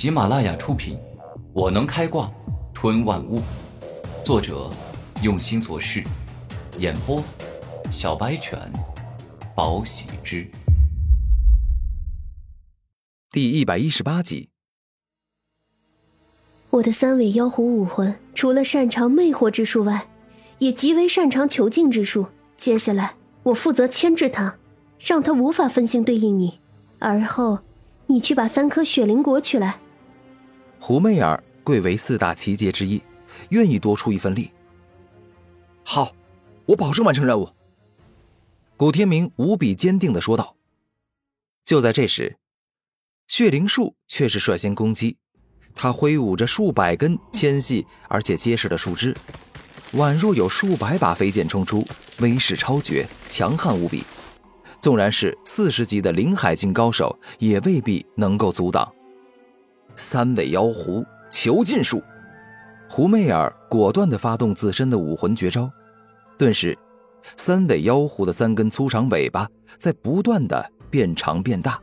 喜马拉雅出品，《我能开挂吞万物》，作者用心做事，演播小白犬，宝喜之，第一百一十八集。我的三尾妖狐武魂，除了擅长魅惑之术外，也极为擅长囚禁之术。接下来，我负责牵制他，让他无法分心对应你。而后，你去把三颗雪灵果取来。胡媚儿贵为四大奇杰之一，愿意多出一份力。好，我保证完成任务。古天明无比坚定的说道。就在这时，血灵树却是率先攻击。他挥舞着数百根纤细而且结实的树枝，宛若有数百把飞剑冲出，威势超绝，强悍无比。纵然是四十级的灵海境高手，也未必能够阻挡。三尾妖狐囚禁术，胡媚儿果断地发动自身的武魂绝招，顿时，三尾妖狐的三根粗长尾巴在不断的变长变大，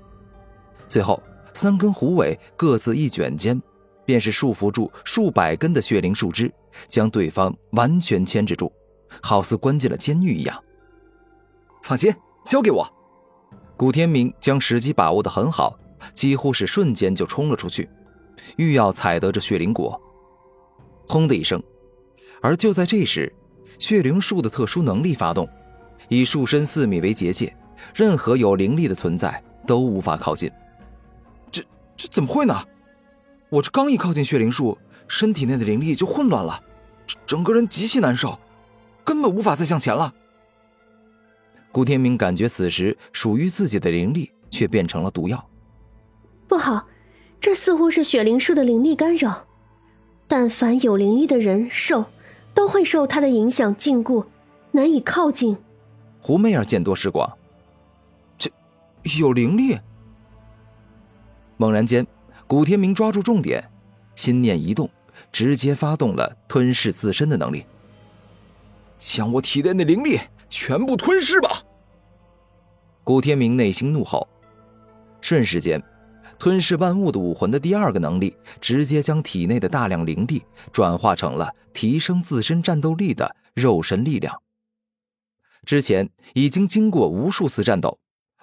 最后三根狐尾各自一卷间，便是束缚住数百根的血灵树枝，将对方完全牵制住，好似关进了监狱一样。放心。交给我，古天明将时机把握得很好，几乎是瞬间就冲了出去，欲要采得这血灵果。轰的一声，而就在这时，血灵树的特殊能力发动，以树身四米为结界，任何有灵力的存在都无法靠近。这这怎么会呢？我这刚一靠近血灵树，身体内的灵力就混乱了，整个人极其难受，根本无法再向前了。顾天明感觉此时属于自己的灵力却变成了毒药，不好，这似乎是雪灵树的灵力干扰。但凡有灵力的人兽，都会受它的影响禁锢，难以靠近。胡媚儿见多识广，这有灵力。猛然间，古天明抓住重点，心念一动，直接发动了吞噬自身的能力，将我体内的灵力全部吞噬吧。古天明内心怒吼，瞬时间，吞噬万物的武魂的第二个能力，直接将体内的大量灵力转化成了提升自身战斗力的肉身力量。之前已经经过无数次战斗，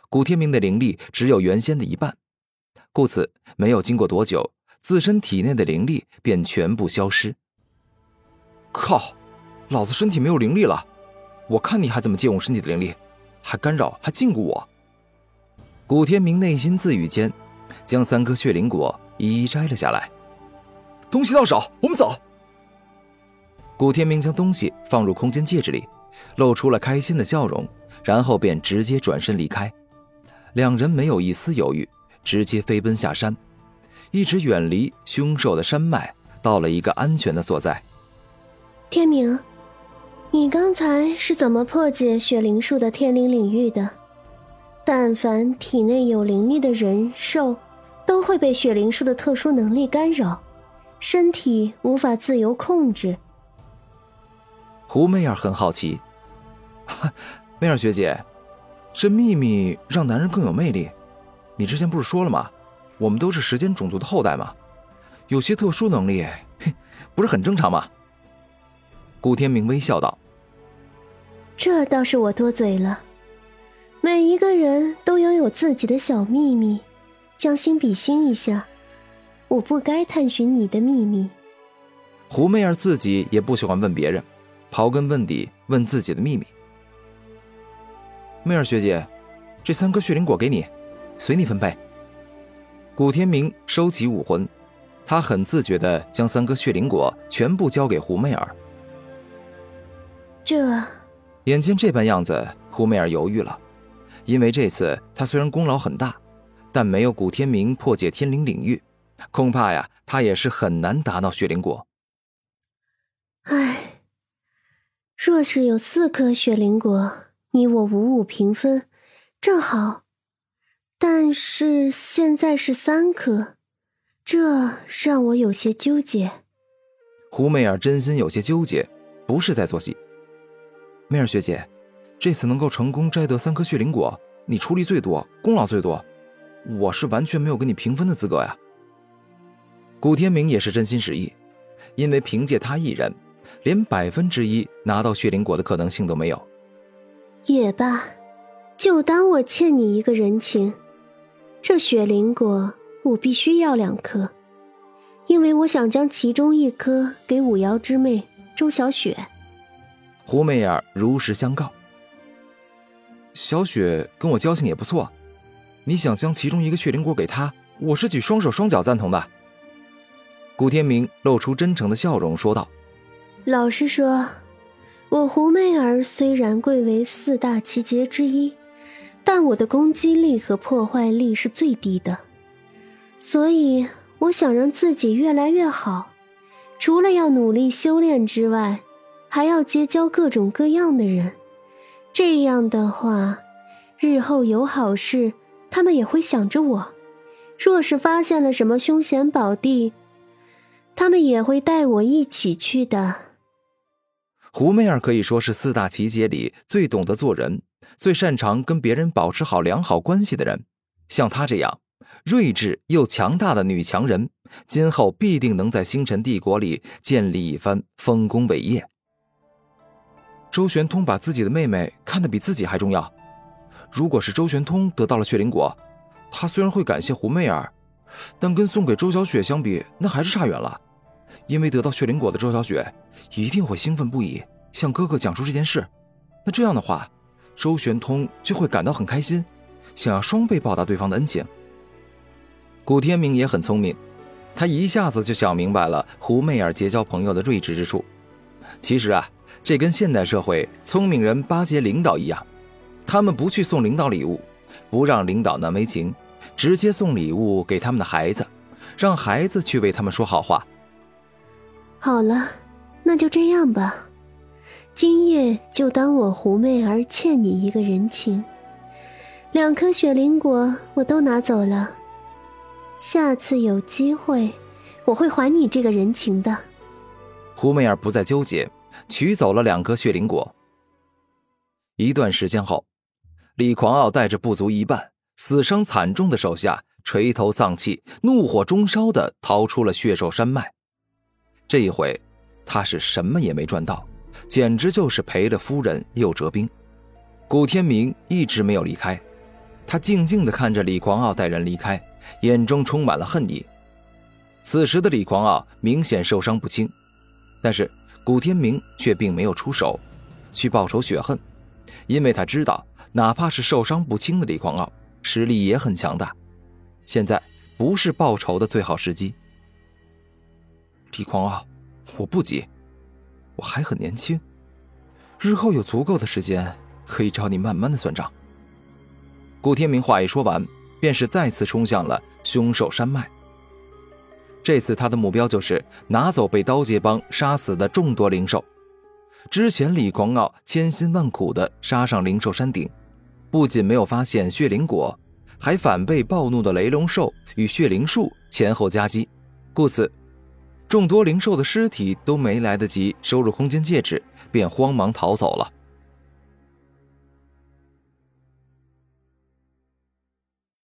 古天明的灵力只有原先的一半，故此没有经过多久，自身体内的灵力便全部消失。靠，老子身体没有灵力了，我看你还怎么借用身体的灵力！还干扰，还禁锢我。古天明内心自语间，将三颗血灵果一一摘了下来。东西到手，我们走。古天明将东西放入空间戒指里，露出了开心的笑容，然后便直接转身离开。两人没有一丝犹豫，直接飞奔下山，一直远离凶兽的山脉，到了一个安全的所在。天明。你刚才是怎么破解血灵树的天灵领域的？但凡体内有灵力的人兽，都会被雪灵树的特殊能力干扰，身体无法自由控制。胡媚儿很好奇，媚儿学姐，这秘密让男人更有魅力。你之前不是说了吗？我们都是时间种族的后代嘛，有些特殊能力，不是很正常吗？古天明微笑道。这倒是我多嘴了。每一个人都拥有自己的小秘密，将心比心一下，我不该探寻你的秘密。胡媚儿自己也不喜欢问别人，刨根问底问自己的秘密。媚儿学姐，这三颗血灵果给你，随你分配。古天明收起武魂，他很自觉地将三颗血灵果全部交给胡媚儿。这。眼见这般样子，胡媚儿犹豫了，因为这次她虽然功劳很大，但没有古天明破解天灵领域，恐怕呀，他也是很难达到血灵果。唉，若是有四颗血灵果，你我五五平分，正好。但是现在是三颗，这让我有些纠结。胡媚儿真心有些纠结，不是在做戏。媚儿学姐，这次能够成功摘得三颗血灵果，你出力最多，功劳最多，我是完全没有跟你平分的资格呀。古天明也是真心实意，因为凭借他一人，连百分之一拿到血灵果的可能性都没有。也罢，就当我欠你一个人情。这雪灵果我必须要两颗，因为我想将其中一颗给五瑶之妹周小雪。胡媚儿如实相告。小雪跟我交情也不错，你想将其中一个血灵果给他，我是举双手双脚赞同的。古天明露出真诚的笑容说道：“老实说，我胡媚儿虽然贵为四大奇杰之一。”但我的攻击力和破坏力是最低的，所以我想让自己越来越好，除了要努力修炼之外，还要结交各种各样的人。这样的话，日后有好事，他们也会想着我。若是发现了什么凶险宝地，他们也会带我一起去的。胡媚儿可以说是四大奇杰里最懂得做人。最擅长跟别人保持好良好关系的人，像她这样睿智又强大的女强人，今后必定能在星辰帝国里建立一番丰功伟业。周玄通把自己的妹妹看得比自己还重要。如果是周玄通得到了血灵果，他虽然会感谢胡媚儿，但跟送给周小雪相比，那还是差远了。因为得到血灵果的周小雪一定会兴奋不已，向哥哥讲述这件事。那这样的话。周玄通就会感到很开心，想要双倍报答对方的恩情。古天明也很聪明，他一下子就想明白了胡媚儿结交朋友的睿智之处。其实啊，这跟现代社会聪明人巴结领导一样，他们不去送领导礼物，不让领导难为情，直接送礼物给他们的孩子，让孩子去为他们说好话。好了，那就这样吧。今夜就当我胡媚儿欠你一个人情，两颗雪灵果我都拿走了。下次有机会，我会还你这个人情的。胡媚儿不再纠结，取走了两颗血灵果。一段时间后，李狂傲带着不足一半、死伤惨重的手下，垂头丧气、怒火中烧的逃出了血兽山脉。这一回，他是什么也没赚到。简直就是赔了夫人又折兵。古天明一直没有离开，他静静的看着李狂傲带人离开，眼中充满了恨意。此时的李狂傲明显受伤不轻，但是古天明却并没有出手去报仇雪恨，因为他知道，哪怕是受伤不轻的李狂傲，实力也很强大。现在不是报仇的最好时机。李狂傲，我不急。我还很年轻，日后有足够的时间可以找你慢慢的算账。顾天明话一说完，便是再次冲向了凶兽山脉。这次他的目标就是拿走被刀界帮杀死的众多灵兽。之前李狂傲千辛万苦的杀上灵兽山顶，不仅没有发现血灵果，还反被暴怒的雷龙兽与血灵树前后夹击，故此。众多灵兽的尸体都没来得及收入空间戒指，便慌忙逃走了。